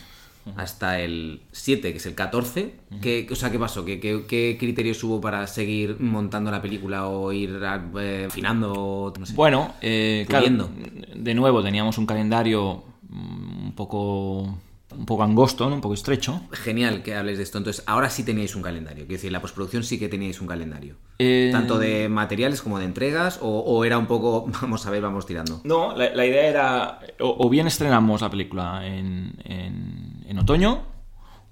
hasta el 7, que es el 14. ¿Qué, o sea, ¿qué pasó? ¿Qué, qué, criterios hubo para seguir montando la película o ir eh, afinando? bueno, eh, claro, de nuevo teníamos un calendario mm, un poco un poco angosto, un poco estrecho. Genial que hables de esto. Entonces, ahora sí teníais un calendario. Quiero decir, la postproducción sí que teníais un calendario. Eh, Tanto de materiales como de entregas, o, era un poco, [LAUGHS] vamos a ver, vamos tirando. No, la, idea era, o, bien estrenamos la película en, en, otoño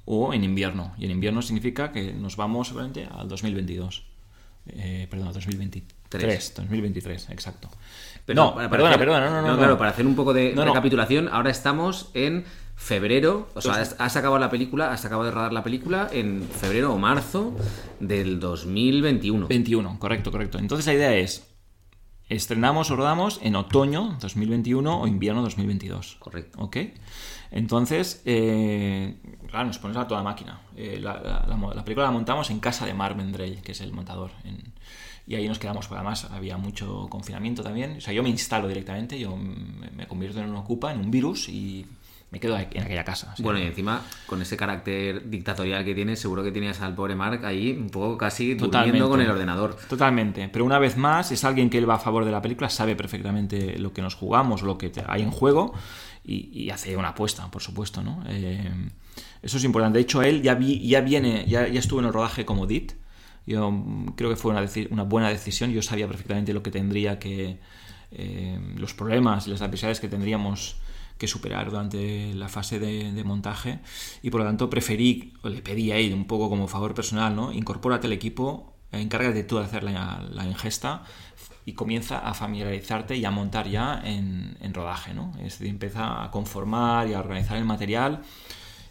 o en invierno. Y en invierno significa que nos vamos seguramente al 2022. Eh, perdón, al 2023. 2023, exacto. Pero no, perdona, perdona, no, no, no, Claro, para hacer un poco de recapitulación, ahora estamos en febrero, o sea, has, acabado la película, has acabado de rodar la película en febrero o marzo del 2021. 21, correcto, correcto. Entonces la idea es, estrenamos o rodamos en otoño 2021 o invierno 2022. Correcto. ¿Ok? Entonces, eh, claro, nos ponemos a toda máquina. Eh, la, película la montamos en casa de Mark Vendrell, que es el montador. y ahí nos quedamos, porque además había mucho confinamiento también. O sea, yo me instalo directamente, yo me, me convierto en un ocupa, en un virus y me quedo en aquella casa. Bueno, y encima, con ese carácter dictatorial que tienes, seguro que tenías al pobre Mark ahí un poco casi durmiendo con el ordenador. Totalmente. Pero una vez más, es alguien que él va a favor de la película, sabe perfectamente lo que nos jugamos, lo que hay en juego y, hace una apuesta, por supuesto, ¿no? Eh, eso es importante. De hecho, él ya, vi, ya viene, ya, ya estuvo en el rodaje como DIT. Yo creo que fue una, una buena decisión. Yo sabía perfectamente lo que tendría que. Eh, los problemas y las adversidades que tendríamos que superar durante la fase de, montaje y por lo tanto preferí, le pedí a él un poco como favor personal, ¿no? Incorpórate al equipo encárgate tú de hacer la, la ingesta y comienza a familiarizarte y a montar ya en, en rodaje, ¿no? Es decir, empieza a conformar y a organizar el material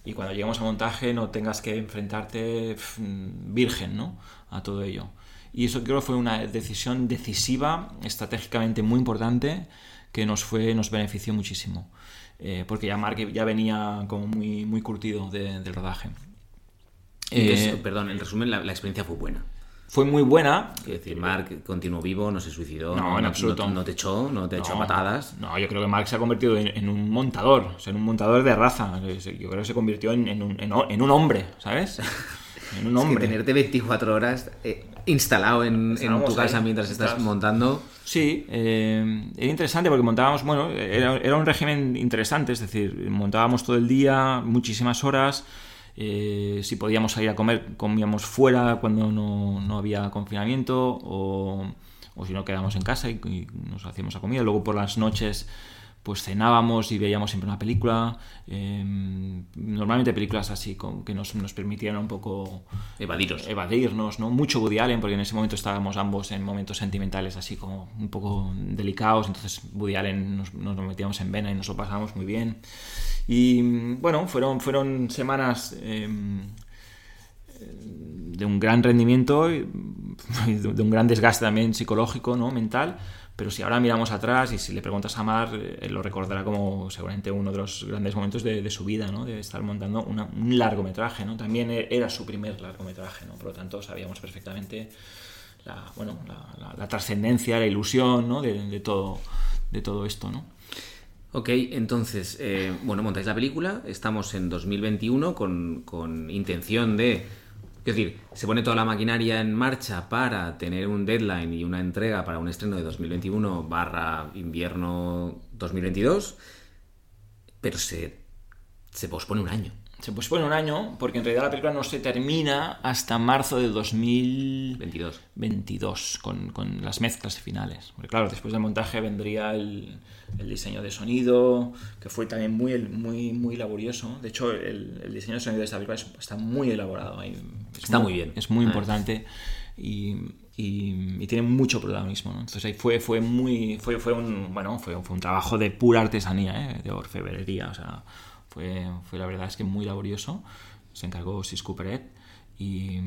y cuando lleguemos a montaje no tengas que enfrentarte virgen, ¿no? A todo ello. Y eso creo que fue una decisión decisiva, estratégicamente muy importante, que nos, fue, nos benefició muchísimo. Eh, porque ya Mark ya venía como muy, muy curtido del rodaje. Eh, perdón, en resumen, la, experiencia fue buena fue muy buena. Es decir, Mark continuó vivo, no se suicidó. No, en absoluto. No, te echó, no te echó patadas. No, yo creo que Mark se ha convertido en, un montador, o sea, en un montador de raza. Yo creo que se convirtió en, un, en un, hombre, ¿sabes? [LAUGHS] En un hombre. Es que tenerte 24 horas eh, instalado en, tu casa mientras estás, montando. Sí, eh, era interesante porque montábamos, bueno, era, un régimen interesante, es decir, montábamos todo el día, muchísimas horas. Eh, si podíamos salir a comer, comíamos fuera cuando no, había confinamiento o, si no quedábamos en casa y, y, nos hacíamos a comida. Luego por las noches pues cenábamos y veíamos siempre una película. Em, normalmente películas así que nos, nos, permitieran un poco Evadiros. evadirnos, ¿no? Mucho Woody Allen, porque en ese momento estábamos ambos en momentos sentimentales así como un poco delicados, entonces Woody Allen nos, nos metíamos en vena y nos lo pasábamos muy bien. Y bueno, fueron, fueron semanas em, de un gran rendimiento, [LAUGHS] de un gran desgaste también psicológico, ¿no? mental pero si ahora miramos atrás y si le preguntas a Mar, eh, lo recordará como seguramente uno de los grandes momentos de, su vida, ¿no? de estar montando un largometraje. ¿no? También e, era su primer largometraje, ¿no? por lo tanto sabíamos perfectamente la, bueno, la, trascendencia, la ilusión ¿no? de, todo, de todo esto. ¿no? Ok, entonces, eh, bueno, montáis la película, estamos en 2021 con, con intención de es decir, se pone toda la maquinaria en marcha para tener un deadline y una entrega para un estreno de 2021 barra invierno 2022, pero se, se pospone un año se pospone un año porque en realidad la película no se termina hasta marzo de 2022 22, con, con, las mezclas finales. Porque claro, después del montaje vendría el, el, diseño de sonido, que fue también muy, muy, muy laborioso. De hecho, el, el diseño de sonido de esta película está muy elaborado. está muy, bien. Es muy ah. importante y, y, tiene mucho protagonismo. Entonces ahí fue, fue muy... Fue, fue, un, bueno, fue, fue un trabajo de pura artesanía, ¿eh? de orfebrería, o sea fue, la verdad es que muy laborioso. Se encargó Sis Cooperet y,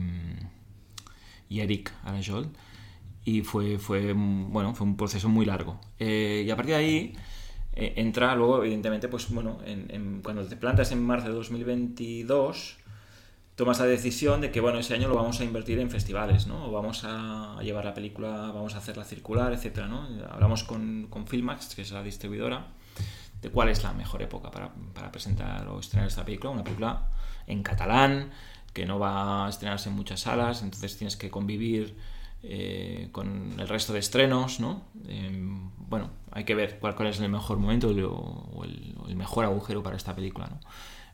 y Eric Arajol. Y fue, fue, bueno, fue un proceso muy largo. Eh, y a partir de ahí eh, entra luego, evidentemente, pues bueno, en, cuando te plantas en marzo de 2022 tomas la decisión de que bueno ese año lo vamos a invertir en festivales no o vamos a llevar la película vamos a hacerla circular etcétera no hablamos con, con Filmax que es la distribuidora de cuál es la mejor época para, para presentar o estrenar esta película. Una película en catalán, que no va a estrenarse en muchas salas, entonces tienes que convivir eh, con el resto de estrenos, ¿no? Em, bueno, hay que ver cuál, es el mejor momento o el, mejor agujero para esta película, ¿no?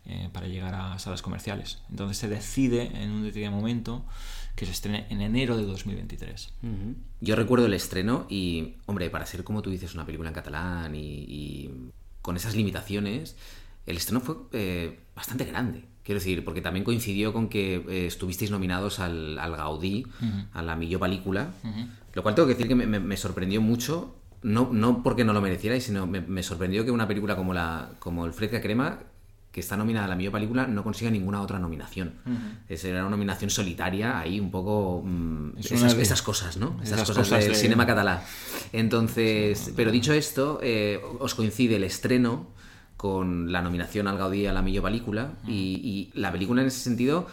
Eh, para llegar a salas comerciales. Entonces se decide en un determinado momento que se estrene en enero de 2023. Yo recuerdo el estreno y, hombre, para ser como tú dices, una película en catalán y con esas limitaciones, el estreno fue eh, bastante grande. Quiero decir, porque también coincidió con que eh, estuvisteis nominados al, Gaudí, a la Milló Película, lo cual tengo que decir que me, sorprendió mucho, no, no porque no lo merecierais, sino me, sorprendió que una película como, la, como El Fresca Crema, que está nominada a la Milló Película, no consiga ninguna otra nominación. Es, era una nominación solitaria, ahí un poco... Mm, esas, cosas, ¿no? Esas, cosas, del cinema catalán. Entonces, pero dicho esto, eh, os coincide el estreno con la nominación al Gaudí a la Milló Película y, la película en ese sentido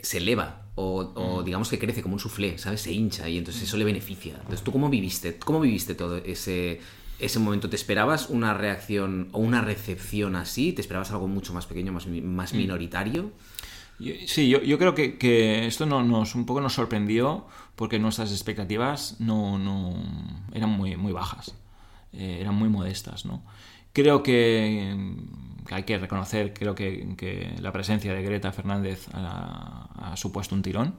se eleva o, digamos que crece como un soufflé, ¿sabes? Se hincha y entonces eso le beneficia. Entonces, ¿tú cómo viviste? ¿Cómo viviste todo ese, ese momento? ¿Te esperabas una reacción o una recepción así? ¿Te esperabas algo mucho más pequeño, más, más mm. minoritario? Sí, yo, yo creo que, que, esto nos, un poco nos sorprendió porque nuestras expectativas no, no eran muy, muy bajas, eh, eran muy modestas. ¿no? Creo que, hay que reconocer, creo que, que, la presencia de Greta Fernández ha, supuesto un tirón.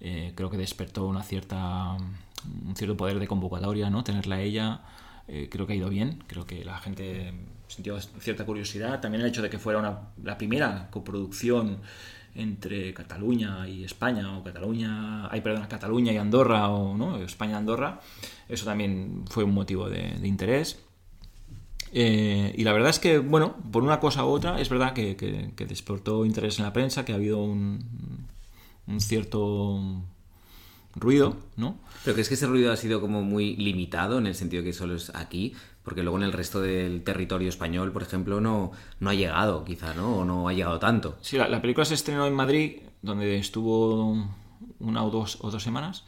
Eh, creo que despertó una cierta, un cierto poder de convocatoria, ¿no? tenerla a ella. Eh, creo que ha ido bien, creo que la gente sintió cierta curiosidad. También el hecho de que fuera una, la primera coproducción entre Cataluña y España, o Cataluña, ay, perdón, Cataluña y Andorra, o ¿no? España Andorra, eso también fue un motivo de, interés. Eh, y la verdad es que, bueno, por una cosa u otra, es verdad que, que, despertó interés en la prensa, que ha habido un, un cierto ruido, ¿no? Pero crees que ese ruido ha sido como muy limitado en el sentido que solo es aquí, porque luego en el resto del territorio español, por ejemplo, no, no ha llegado, quizá, ¿no? O no ha llegado tanto. Sí, la, película se estrenó en Madrid, donde estuvo una o dos, o dos semanas,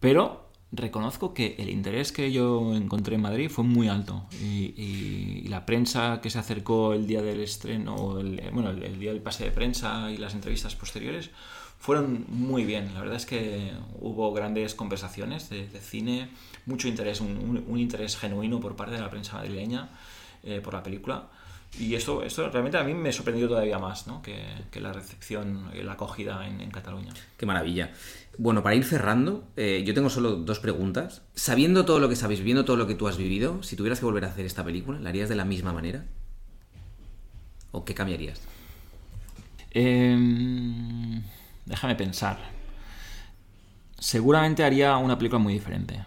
pero reconozco que el interés que yo encontré en Madrid fue muy alto y, la prensa que se acercó el día del estreno, el, bueno, el, día del pase de prensa y las entrevistas posteriores fueron muy bien. La verdad es que hubo grandes conversaciones de, cine, mucho interés, un, interés genuino por parte de la prensa madrileña eh, por la película. Y esto, esto realmente a mí me sorprendió todavía más ¿no? que, la recepción, la acogida en, Cataluña. Qué maravilla. Bueno, para ir cerrando, eh, yo tengo solo dos preguntas. Sabiendo todo lo que sabéis, viendo todo lo que tú has vivido, si tuvieras que volver a hacer esta película, ¿la harías de la misma manera? ¿O qué cambiarías? Eh... Déjame pensar. Seguramente haría una película muy diferente.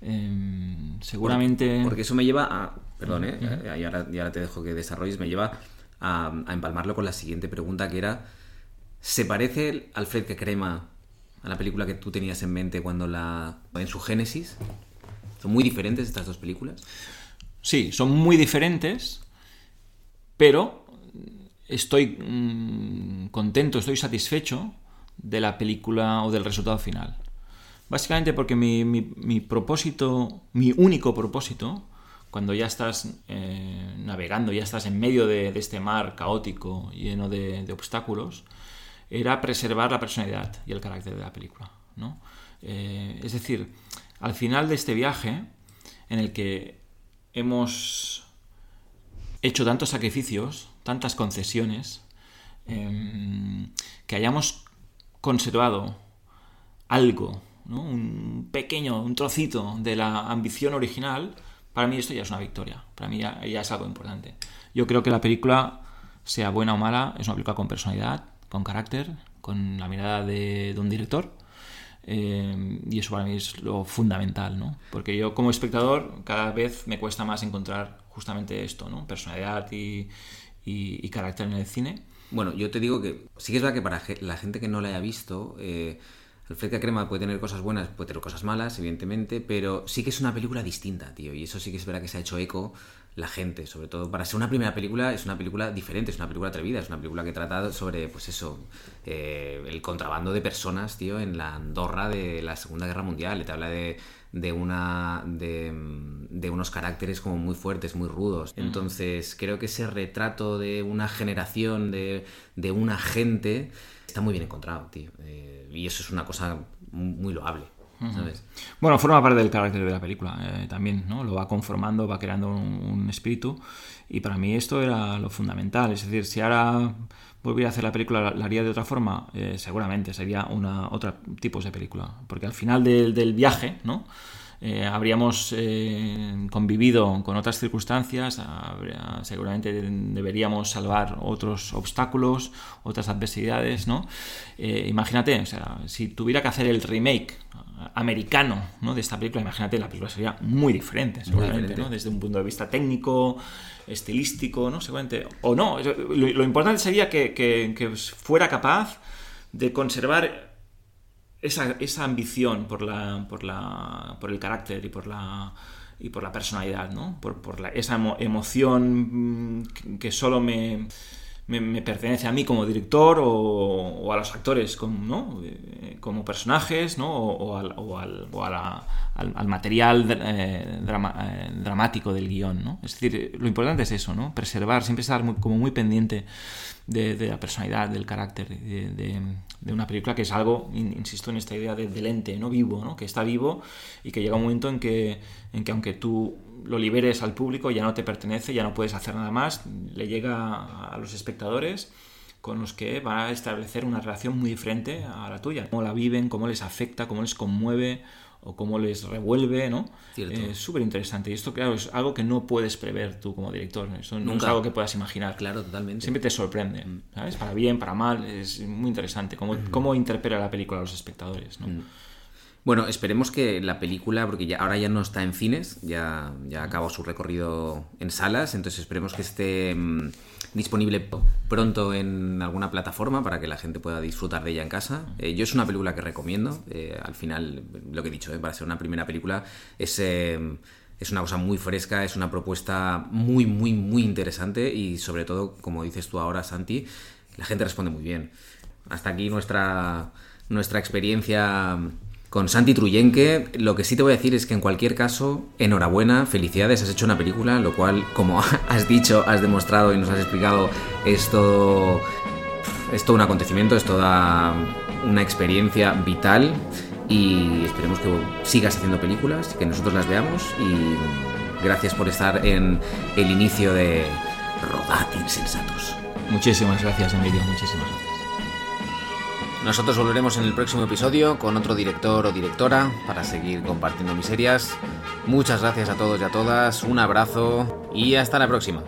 Em, seguramente. Porque, eso me lleva a. Perdón, ¿eh? y, ahora, te dejo que desarrolles. Me lleva a, empalmarlo con la siguiente pregunta que era. ¿Se parece Alfred que crema a la película que tú tenías en mente cuando la. en su génesis? ¿Son muy diferentes estas dos películas? Sí, son muy diferentes, pero estoy mm, contento, estoy satisfecho de la película o del resultado final. Básicamente porque mi, propósito, mi único propósito, cuando ya estás eh, navegando, ya estás en medio de, este mar caótico, lleno de, obstáculos, era preservar la personalidad y el carácter de la película. Eh, es decir, al final de este viaje, en el que hemos hecho tantos sacrificios, tantas concesiones, em, que hayamos conservado algo, un pequeño, un trocito de la ambición original, para mí esto ya es una victoria, para mí ya, es algo importante. Yo creo que la película, sea buena o mala, es una película con personalidad, con carácter, con la mirada de, un director. Em, y eso para mí es lo fundamental, ¿no? Porque yo como espectador cada vez me cuesta más encontrar justamente esto, ¿no? Personalidad y, y, carácter en el cine. Bueno, yo te digo que sí que es verdad que para la gente que no la haya visto, eh, Alfred Crema puede tener cosas buenas, puede tener cosas malas, evidentemente, pero sí que es una película distinta, tío. Y eso sí que es verdad que se ha hecho eco la gente, sobre todo para ser una primera película, es una película diferente, es una película atrevida, es una película que trata sobre, pues eso, eh, el contrabando de personas, tío, en la Andorra de la Segunda Guerra Mundial. Y te habla de de una de, de, unos caracteres como muy fuertes, muy rudos. Entonces creo que ese retrato de una generación, de, de una gente, está muy bien encontrado, tío. Eh, y eso es una cosa muy, loable. ¿Sabes? Bueno, forma parte del carácter de la película eh, también, ¿no? Lo va conformando, va creando un, espíritu y para mí esto era lo fundamental. Es decir, si ahora volviera a hacer la película, ¿la haría de otra forma? Eh, seguramente, sería una otra tipos de película. Porque al final del, del viaje, ¿no? Eh, habríamos eh, convivido con otras circunstancias, seguramente deberíamos salvar otros obstáculos, otras adversidades, ¿no? imagínate, o sea, si tuviera que hacer el remake americano ¿no? de esta película, imagínate, la película sería muy diferente, seguramente, ¿no? Desde un punto de vista técnico, estilístico, ¿no? Seguramente. O no. Lo, importante sería que, fuera capaz de conservar esa, esa ambición por, la, por, la, por el carácter y por la, y por la personalidad, ¿no? Por, por la, esa emoción mm, que solo me me, pertenece a mí como director o, a los actores como, ¿no? Eh, como personajes ¿no? o, al, o al, al, material eh, eh, dramático del guion. ¿no? Es decir, lo importante es eso, ¿no? preservar, siempre estar como muy pendiente de, la personalidad, del carácter de, una película que es algo, insisto en esta idea de, lente, ¿no? vivo, ¿no? que está vivo y que llega un momento en que, en que aunque tú lo liberes al público, ya no te pertenece, ya no puedes hacer nada más, le llega a los espectadores con los que va a establecer una relación muy diferente a la tuya. Cómo la viven, cómo les afecta, cómo les conmueve o cómo les revuelve, ¿no? Cierto. Es súper interesante. Y esto, claro, es algo que no puedes prever tú como director. Eso no es Nunca. algo que puedas imaginar. Claro, totalmente. Siempre te sorprende, ¿sabes? Para bien, para mal. Es muy interesante cómo, cómo interpela la película a los espectadores, ¿no? Bueno, esperemos que la película, porque ya, ahora ya no está en cines, ya, ya acabó su recorrido en salas, entonces esperemos que esté mm, disponible pronto en alguna plataforma para que la gente pueda disfrutar de ella en casa. Eh, yo es una película que recomiendo, eh, al final, lo que he dicho, eh, para ser una primera película, es, eh, es una cosa muy fresca, es una propuesta muy, muy, muy interesante y sobre todo, como dices tú ahora, Santi, la gente responde muy bien. Hasta aquí nuestra, nuestra experiencia con Santi Truyenque. Lo que sí te voy a decir es que en cualquier caso, enhorabuena, felicidades, has hecho una película, lo cual, como [LAUGHS] has dicho, has demostrado y nos has explicado, es todo, es todo un acontecimiento, es toda una experiencia vital y esperemos que sigas haciendo películas, que nosotros las veamos y gracias por estar en el inicio de Rodad Insensatos. Muchísimas gracias, Emilio. Muchísimas gracias. Nosotros volveremos en el próximo episodio con otro director o directora para seguir compartiendo miserias. Muchas gracias a todos y a todas, un abrazo y hasta la próxima.